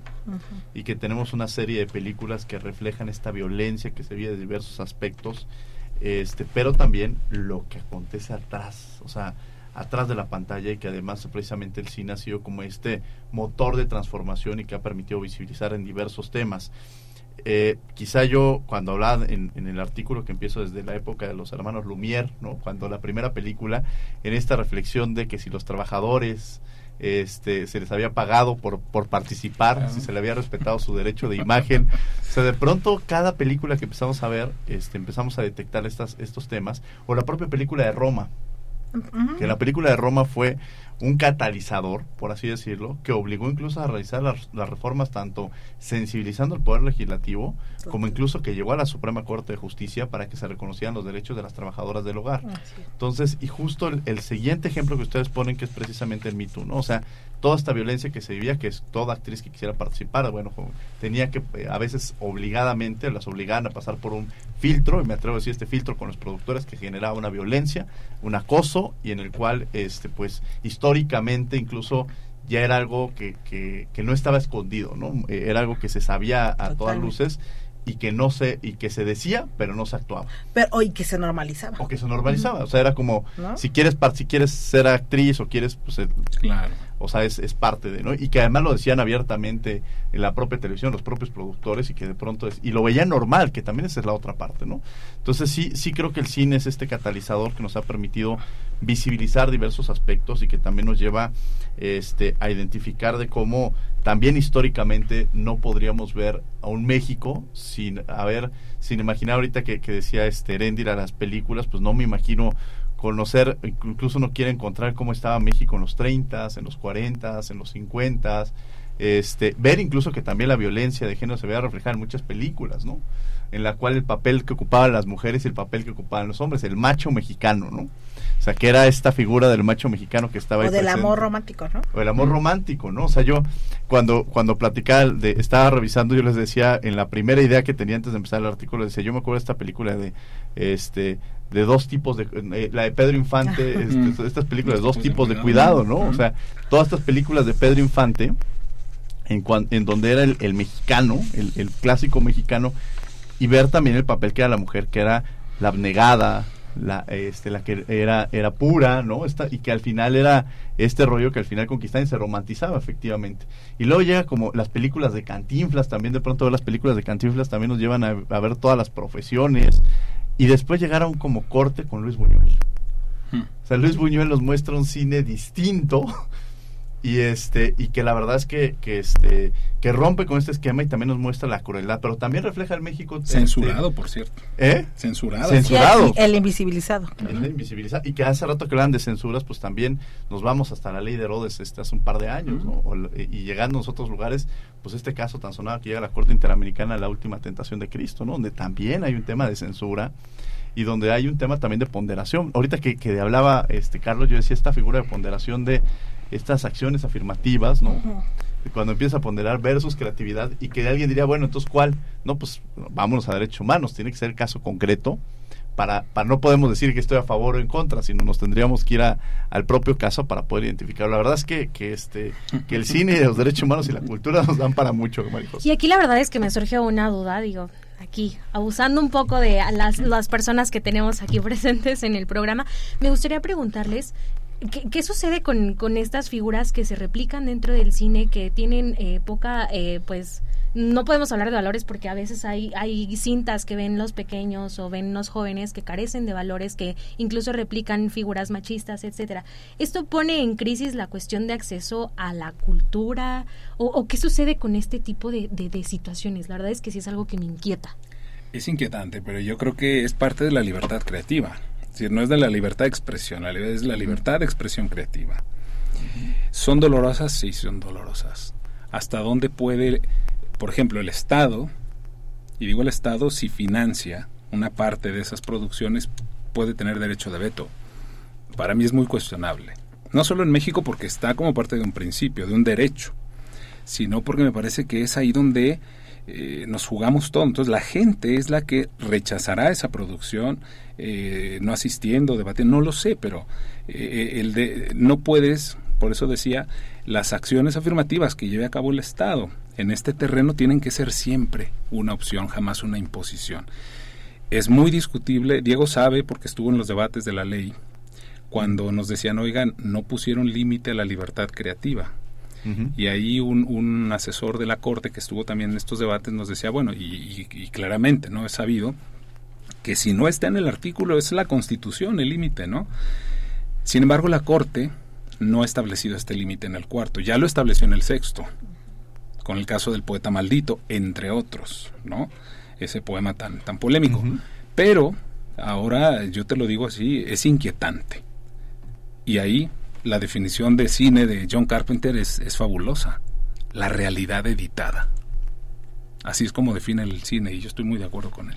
y que tenemos una serie de películas que reflejan esta violencia que se vive de diversos aspectos, este, pero también lo que acontece atrás, o sea, atrás de la pantalla y que además precisamente el cine ha sido como este motor de transformación y que ha permitido visibilizar en diversos temas. Eh, quizá yo cuando hablaba en, en, el artículo que empiezo desde la época de los hermanos Lumière, ¿no? cuando la primera película, en esta reflexión de que si los trabajadores este, se les había pagado por, por participar, si se le había respetado su derecho de imagen. O sea, de pronto cada película que empezamos a ver, este, empezamos a detectar estas, estos temas, o la propia película de Roma, que la película de Roma fue un catalizador, por así decirlo, que obligó incluso a realizar las, reformas tanto sensibilizando al poder legislativo como incluso que llegó a la Suprema Corte de Justicia para que se reconocieran los derechos de las trabajadoras del hogar. Entonces, y justo el, siguiente ejemplo que ustedes ponen, que es precisamente el Me ¿no? O sea, toda esta violencia que se vivía, que es toda actriz que quisiera participar, bueno, tenía que eh, a veces obligadamente, las obligaban a pasar por un filtro, y me atrevo a decir este filtro con los productores que generaba una violencia, un acoso, y en el cual, este, pues, históricamente incluso ya era algo que, que, que no estaba escondido, ¿no? Eh, era algo que se sabía a todas luces y que no se y que se decía pero no se actuaba. Pero hoy que se normalizaba. O que se normalizaba o sea era como si quieres si quieres ser actriz o quieres pues claro o sea, es, es parte de, ¿no? Y que además lo decían abiertamente en la propia televisión, los propios productores, y que de pronto es, y lo veían normal, que también esa es la otra parte, ¿no? Entonces sí, sí creo que el cine es este catalizador que nos ha permitido visibilizar diversos aspectos y que también nos lleva este, a identificar de cómo también históricamente no podríamos ver a un México sin haber, sin imaginar ahorita que, que decía este a las películas, pues no me imagino conocer, incluso uno quiere encontrar cómo estaba México en los 30, en los 40, en los 50, este, ver incluso que también la violencia de género se vea reflejada en muchas películas, ¿no? En la cual el papel que ocupaban las mujeres y el papel que ocupaban los hombres, el macho mexicano, ¿no? O sea, que era esta figura del macho mexicano que estaba ahí. O del amor romántico, ¿no? O el amor romántico, ¿no? O sea, yo cuando, cuando platicaba, de, estaba revisando, yo les decía, en la primera idea que tenía antes de empezar el artículo, decía, yo me acuerdo de esta película de, este, de dos tipos de eh, la de Pedro Infante este, estas películas de dos tipos de cuidado no o sea todas estas películas de Pedro Infante en, en donde era el, mexicano el, clásico mexicano y ver también el papel que era la mujer que era la abnegada la este la que era era pura no Esta, y que al final era este rollo que al final conquistaba y se romantizaba efectivamente y luego llega como las películas de Cantinflas también de pronto las películas de Cantinflas también nos llevan a, a ver todas las profesiones y después llegaron como corte con Luis Buñuel. Hmm. O sea, Luis Buñuel nos muestra un cine distinto y este y que la verdad es que, que este que rompe con este esquema y también nos muestra la crueldad pero también refleja el México este, censurado por cierto. ¿Eh? censurado. Censurado. El, invisibilizado. El invisibilizado. Y que hace rato que hablan de censuras pues también nos vamos hasta la ley de Herodes este hace un par de años ¿no? y llegando a otros lugares pues este caso tan sonado que llega a la Corte Interamericana la última tentación de Cristo no donde también hay un tema de censura y donde hay un tema también de ponderación. Ahorita que, que hablaba este Carlos yo decía esta figura de ponderación de estas acciones afirmativas, ¿no? cuando empieza a ponderar versus creatividad y que alguien diría, bueno, entonces ¿cuál? No, pues vámonos a derechos humanos, tiene que ser el caso concreto para, para no podemos decir que estoy a favor o en contra, sino nos tendríamos que ir al propio caso para poder identificarlo. La verdad es que, que, este, que el cine, los derechos humanos y la cultura nos dan para mucho, Y aquí la verdad es que me surgió una duda, digo, aquí, abusando un poco de las, las personas que tenemos aquí presentes en el programa, me gustaría preguntarles ¿Qué, sucede con, con, estas figuras que se replican dentro del cine, que tienen eh, poca, eh, pues, no podemos hablar de valores porque a veces hay, hay cintas que ven los pequeños o ven los jóvenes que carecen de valores, que incluso replican figuras machistas, etcétera. ¿Esto pone en crisis la cuestión de acceso a la cultura? ¿O, qué sucede con este tipo de, de situaciones? La verdad es que sí es algo que me inquieta. Es inquietante, pero yo creo que es parte de la libertad creativa decir, no es de la libertad de expresión, es la libertad de expresión creativa. ¿Son dolorosas? Sí, son dolorosas. ¿Hasta dónde puede, por ejemplo, el Estado, y digo el Estado si financia una parte de esas producciones, puede tener derecho de veto? Para mí es muy cuestionable. No solo en México porque está como parte de un principio, de un derecho, sino porque me parece que es ahí donde eh, nos jugamos todo. Entonces la gente es la que rechazará esa producción, eh, no asistiendo, debatiendo, no lo sé, pero eh, el de, no puedes, por eso decía, las acciones afirmativas que lleve a cabo el Estado en este terreno tienen que ser siempre una opción, jamás una imposición. Es muy discutible, Diego sabe porque estuvo en los debates de la ley, cuando nos decían, oigan, no pusieron límite a la libertad creativa. Y ahí un, asesor de la Corte que estuvo también en estos debates nos decía, bueno, y, y claramente, ¿no? Es sabido que si no está en el artículo es la Constitución el límite, ¿no? Sin embargo, la Corte no ha establecido este límite en el cuarto, ya lo estableció en el sexto, con el caso del poeta maldito, entre otros, ¿no? Ese poema tan, tan polémico. Pero ahora, yo te lo digo así, es inquietante. Y ahí la definición de cine de John Carpenter es, es fabulosa. La realidad editada. Así es como define el cine y yo estoy muy de acuerdo con él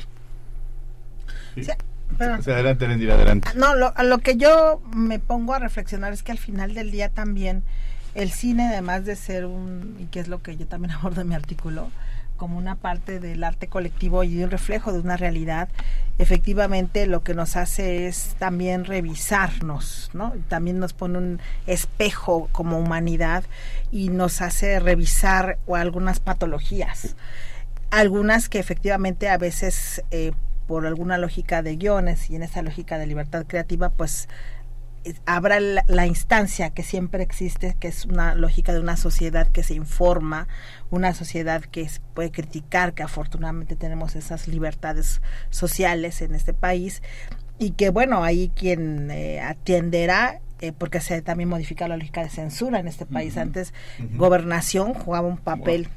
adelante, adelante. No, lo, a lo que yo me pongo a reflexionar es que al final del día también el cine, además de ser un, y que es lo que yo también abordo en mi artículo, como una parte del arte colectivo y un reflejo de una realidad, efectivamente lo que nos hace es también revisarnos, ¿no? También nos pone un espejo como humanidad y nos hace revisar algunas patologías algunas que efectivamente a veces eh, por alguna lógica de guiones y en esa lógica de libertad creativa, pues eh, habrá la, instancia que siempre existe, que es una lógica de una sociedad que se informa, una sociedad que puede criticar, que afortunadamente tenemos esas libertades sociales en este país y que bueno, ahí quien eh, atenderá eh, porque se también modifica la lógica de censura en este país. Antes, gobernación jugaba un papel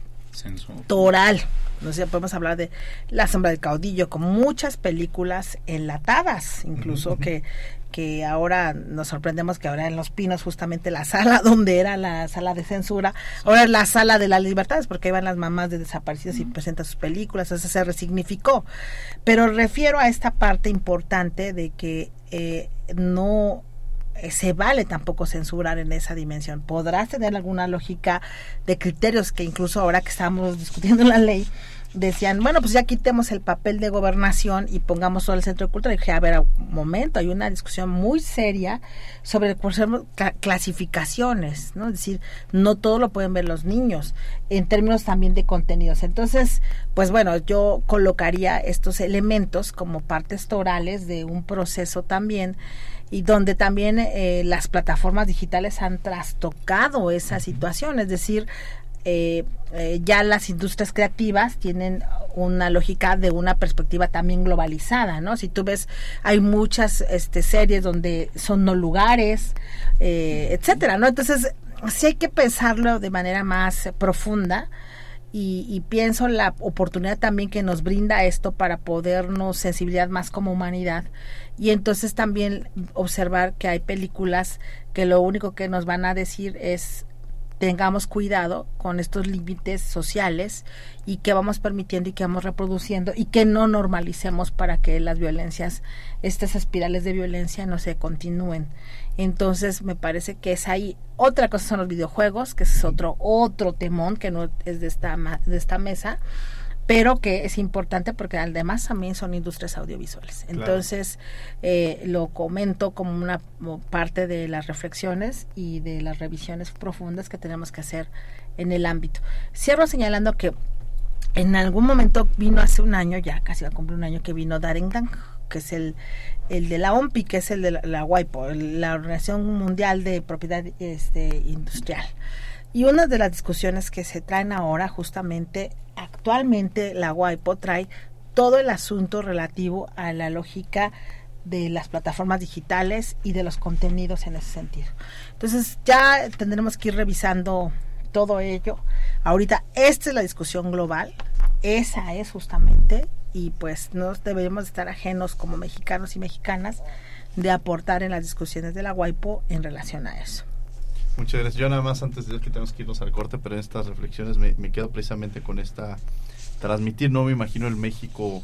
toral. No sé, podemos hablar de La sombra del caudillo, con muchas películas enlatadas, incluso que que ahora nos sorprendemos que ahora en Los Pinos justamente la sala donde era la sala de censura, ahora es la sala de las libertades porque iban las mamás de desaparecidos y presentan sus películas, eso se resignificó. Pero refiero a esta parte importante de que eh, no se vale tampoco censurar en esa dimensión. Podrás tener alguna lógica de criterios que incluso ahora que estamos discutiendo la ley, decían, bueno, pues ya quitemos el papel de gobernación y pongamos solo el centro de cultura. Y dije, a ver, un momento, hay una discusión muy seria sobre clasificaciones, ¿no? Es decir, no todo lo pueden ver los niños, en términos también de contenidos. Entonces, pues bueno, yo colocaría estos elementos como partes torales de un proceso también y donde también eh, las plataformas digitales han trastocado esa situación, es decir, eh, eh, ya las industrias creativas tienen una lógica de una perspectiva también globalizada, ¿no? Si tú ves, hay muchas este, series donde son no lugares, etcétera, ¿no? Entonces, sí hay que pensarlo de manera más profunda y, pienso la oportunidad también que nos brinda esto para podernos sensibilidad más como humanidad. Y entonces también observar que hay películas que lo único que nos van a decir es tengamos cuidado con estos límites sociales y que vamos permitiendo y que vamos reproduciendo y que no normalicemos para que las violencias, estas espirales de violencia no se continúen. Entonces me parece que es ahí. Otra cosa son los videojuegos, que es otro, otro temón que no es de esta, de esta mesa pero que es importante porque además también son industrias audiovisuales. Entonces, eh, lo comento como una parte de las reflexiones y de las revisiones profundas que tenemos que hacer en el ámbito. Cierro señalando que en algún momento vino hace un año, ya casi va a cumplir un año que vino Darengdan, que es el, el de la OMPI, que es el de la, la WIPO, la Organización Mundial de Propiedad este, Industrial. Y una de las discusiones que se traen ahora, justamente, actualmente la WIPO trae todo el asunto relativo a la lógica de las plataformas digitales y de los contenidos en ese sentido. Entonces ya tendremos que ir revisando todo ello. Ahorita esta es la discusión global, esa es justamente, y pues no deberíamos estar ajenos como mexicanos y mexicanas de aportar en las discusiones de la WIPO en relación a eso. Muchas gracias. Yo nada más antes de que tenemos que irnos al corte, pero en estas reflexiones me, quedo precisamente con esta transmitir, no me imagino el México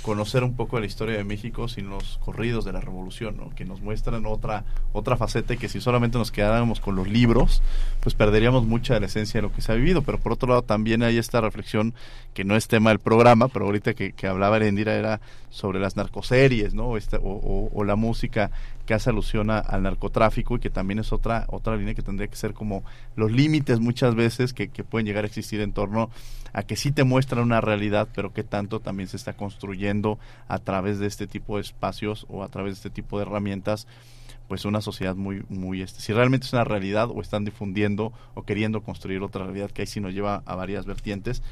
conocer un poco de la historia de México sin los corridos de la revolución, ¿no? que nos muestran otra otra faceta y que si solamente nos quedáramos con los libros, pues perderíamos mucha de la esencia de lo que se ha vivido. Pero por otro lado también hay esta reflexión que no es tema del programa, pero ahorita que, que hablaba Erendira era sobre las narcoseries, ¿no? O, la música que hace alusión al narcotráfico y que también es otra otra línea que tendría que ser como los límites muchas veces que, que pueden llegar a existir en torno a que sí te muestran una realidad, pero que tanto también se está construyendo a través de este tipo de espacios o a través de este tipo de herramientas pues una sociedad muy muy este si realmente es una realidad o están difundiendo o queriendo construir otra realidad que ahí sí nos lleva a varias vertientes.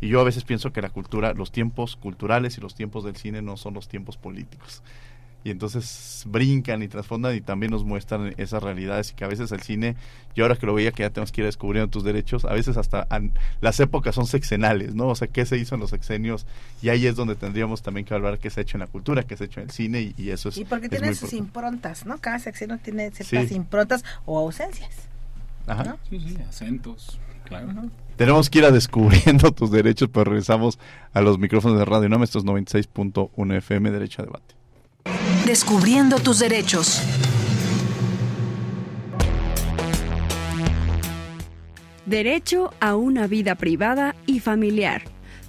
Y yo a veces pienso que la cultura los tiempos culturales y los tiempos del cine no son los tiempos políticos y entonces brincan y transfondan y también nos muestran esas realidades y que a veces el cine, yo ahora que lo veía que ya tenemos que ir descubriendo tus derechos, a veces hasta las épocas son sexenales, ¿no? O sea, qué se hizo en los sexenios y ahí es donde tendríamos también que hablar qué se ha hecho en la cultura, qué se ha hecho en el cine y, eso es... Y porque tiene sus improntas, ¿no? Cada sexenio tiene ciertas improntas o ausencias. Ajá. Sí, sí, acentos, claro. Tenemos que ir a descubriendo tus derechos, pero regresamos a los micrófonos de Radio NAM, estos 96.1 FM, Derecho a Debate. Descubriendo tus derechos. Derecho a una vida privada y familiar.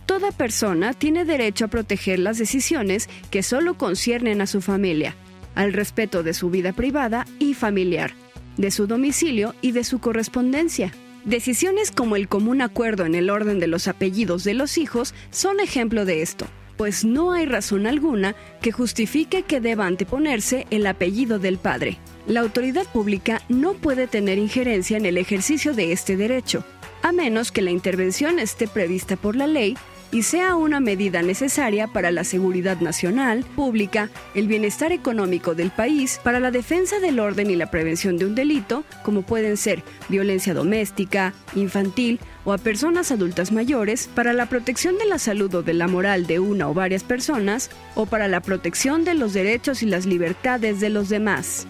Toda persona tiene derecho a proteger las decisiones que solo conciernen a su familia, al respeto de su vida privada y familiar, de su domicilio y de su correspondencia. Decisiones como el común acuerdo en el orden de los apellidos de los hijos son ejemplo de esto pues no hay razón alguna que justifique que deba anteponerse el apellido del padre. La autoridad pública no puede tener injerencia en el ejercicio de este derecho, a menos que la intervención esté prevista por la ley y sea una medida necesaria para la seguridad nacional, pública, el bienestar económico del país, para la defensa del orden y la prevención de un delito, como pueden ser violencia doméstica, infantil o a personas adultas mayores, para la protección de la salud o de la moral de una o varias personas, o para la protección de los derechos y las libertades de los demás.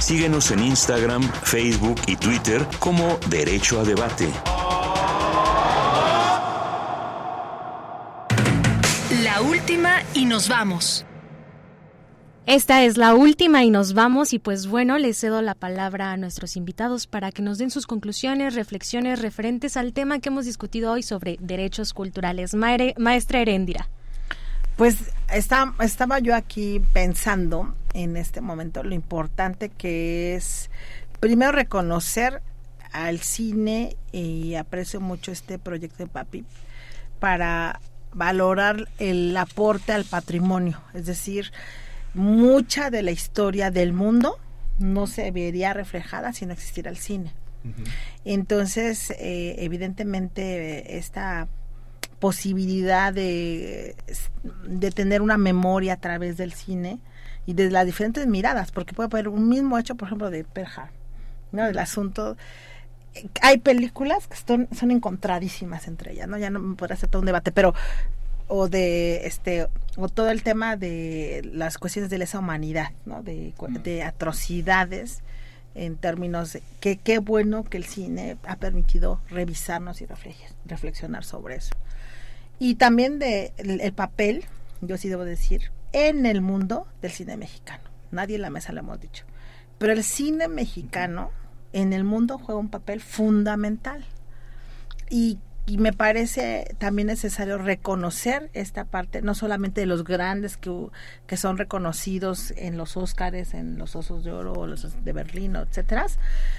Síguenos en Instagram, Facebook y Twitter como Derecho a Debate. La última y nos vamos. Esta es la última y nos vamos y pues bueno, les cedo la palabra a nuestros invitados para que nos den sus conclusiones, reflexiones referentes al tema que hemos discutido hoy sobre derechos culturales. maestra Heréndira. Pues está, estaba yo aquí pensando en este momento lo importante que es primero reconocer al cine y aprecio mucho este proyecto de Papi para valorar el aporte al patrimonio, es decir, mucha de la historia del mundo no se vería reflejada si no existiera el cine. Entonces, eh, evidentemente, esta posibilidad de, de tener una memoria a través del cine y de las diferentes miradas, porque puede haber un mismo hecho, por ejemplo, de Perja, ¿no? Del asunto. Hay películas que son, son encontradísimas entre ellas, ¿no? Ya no me podrá hacer todo un debate, pero o de este o todo el tema de las cuestiones de lesa humanidad, ¿no? de, de atrocidades en términos de que qué bueno que el cine ha permitido revisarnos y reflexionar sobre eso. Y también de el, papel, yo sí debo decir, en el mundo del cine mexicano. Nadie en la mesa lo hemos dicho. Pero el cine mexicano en el mundo juega un papel fundamental. Y y me parece también necesario reconocer esta parte, no solamente de los grandes que, que son reconocidos en los Óscares, en los Osos de Oro o los de Berlín, etcétera,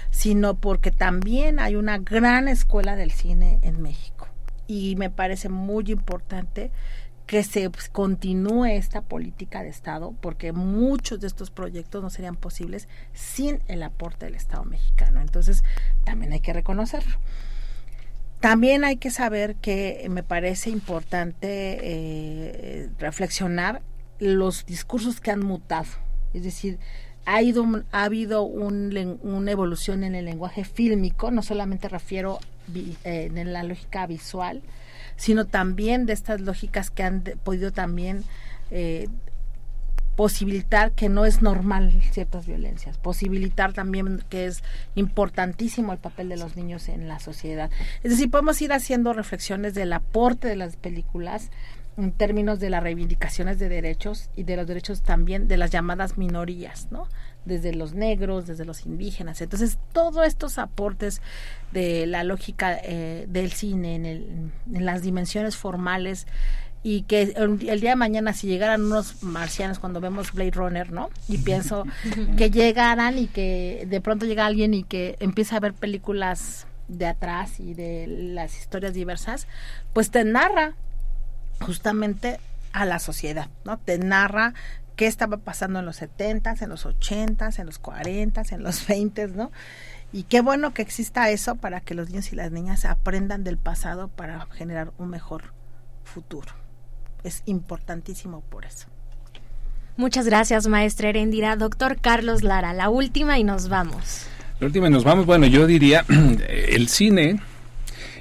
sino porque también hay una gran escuela del cine en México. Y me parece muy importante que se continúe esta política de Estado, porque muchos de estos proyectos no serían posibles sin el aporte del Estado mexicano. Entonces, también hay que reconocerlo. También hay que saber que me parece importante eh, reflexionar los discursos que han mutado. Es decir, ha, ido, ha habido una evolución en el lenguaje fílmico, no solamente refiero eh, en la lógica visual, sino también de estas lógicas que han podido también eh, posibilitar que no es normal ciertas violencias, posibilitar también que es importantísimo el papel de los niños en la sociedad. Es decir, podemos ir haciendo reflexiones del aporte de las películas en términos de las reivindicaciones de derechos y de los derechos también de las llamadas minorías, ¿no? Desde los negros, desde los indígenas. Entonces, todos estos aportes de la lógica eh, del cine en, el, en las dimensiones formales y que el, día de mañana si llegaran unos marcianos cuando vemos Blade Runner, ¿no? Y pienso que llegaran y que de pronto llega alguien y que empieza a ver películas de atrás y de las historias diversas, pues te narra justamente a la sociedad, ¿no? Te narra qué estaba pasando en los 70 en los 80 en los 40 en los 20 ¿no? Y qué bueno que exista eso para que los niños y las niñas aprendan del pasado para generar un mejor futuro es importantísimo por eso. Muchas gracias, maestra Erendira. Doctor Carlos Lara, la última y nos vamos. La última y nos vamos. Bueno, yo diría el cine,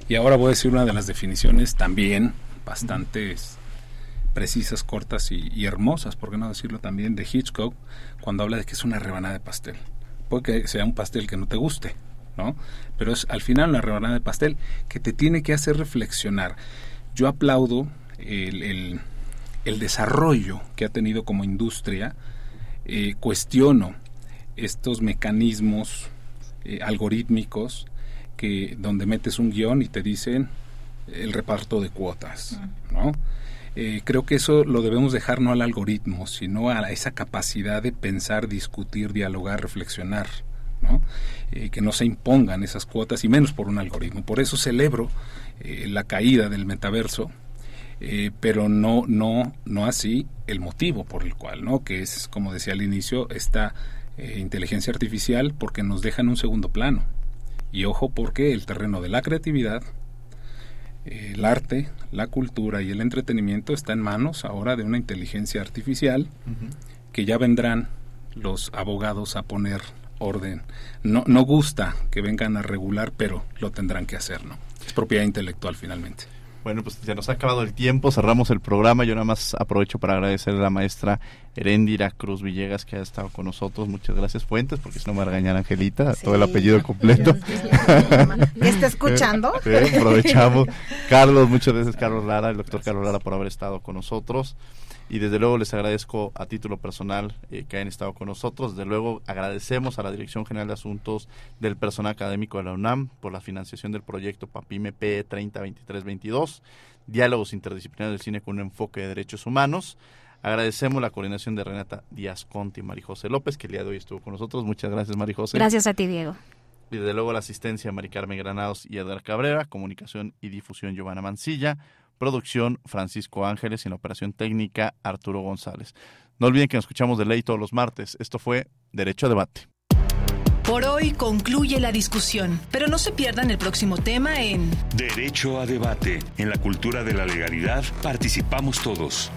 y ahora voy a decir una de las definiciones también bastante precisas, cortas y, hermosas, por qué no decirlo también, de Hitchcock, cuando habla de que es una rebanada de pastel. Puede que sea un pastel que no te guste, ¿no? Pero es al final una rebanada de pastel que te tiene que hacer reflexionar. Yo aplaudo el, el, desarrollo que ha tenido como industria, eh, cuestiono estos mecanismos eh, algorítmicos que donde metes un guion y te dicen el reparto de cuotas, ¿no? Eh, creo que eso lo debemos dejar no al algoritmo, sino a esa capacidad de pensar, discutir, dialogar, reflexionar, ¿no? que no se impongan esas cuotas y menos por un algoritmo. Por eso celebro la caída del metaverso, eh, pero no, no, no así el motivo por el cual, ¿no? Que es, como decía al inicio, esta eh, inteligencia artificial porque nos deja en un segundo plano. Y ojo porque el terreno de la creatividad, eh, el arte, la cultura y el entretenimiento está en manos ahora de una inteligencia artificial que ya vendrán los abogados a poner orden. No, no gusta que vengan a regular, pero lo tendrán que hacer, ¿no? Es propiedad intelectual finalmente. Bueno, pues ya nos ha acabado el tiempo, cerramos el programa. Yo nada más aprovecho para agradecer a la maestra Herendira Cruz Villegas que ha estado con nosotros. Muchas gracias, Fuentes, porque si no me va a regañar Angelita, todo el apellido completo. ¿Y está escuchando? Sí, aprovechamos. Carlos, muchas gracias, Carlos Lara, el doctor Carlos Lara, por haber estado con nosotros y desde luego les agradezco a título personal eh, que hayan estado con nosotros. Desde luego agradecemos a la Dirección General de Asuntos del Personal Académico de la UNAM por la financiación del proyecto PAPIME PE 302322, Diálogos Interdisciplinarios del Cine con un enfoque de derechos humanos. Agradecemos la coordinación de Renata Díaz Conti y Marijose López, que el día de hoy estuvo con nosotros. Muchas gracias, Marijose. Gracias a ti, Diego. Y desde luego la asistencia a Mari Carmen Granados y Edgar Cabrera, comunicación y difusión Giovanna Mancilla. Producción Francisco Ángeles y en la operación técnica Arturo González. No olviden que nos escuchamos de ley todos los martes. Esto fue Derecho a Debate. Por hoy concluye la discusión, pero no se pierdan el próximo tema en Derecho a Debate. En la cultura de la legalidad participamos todos.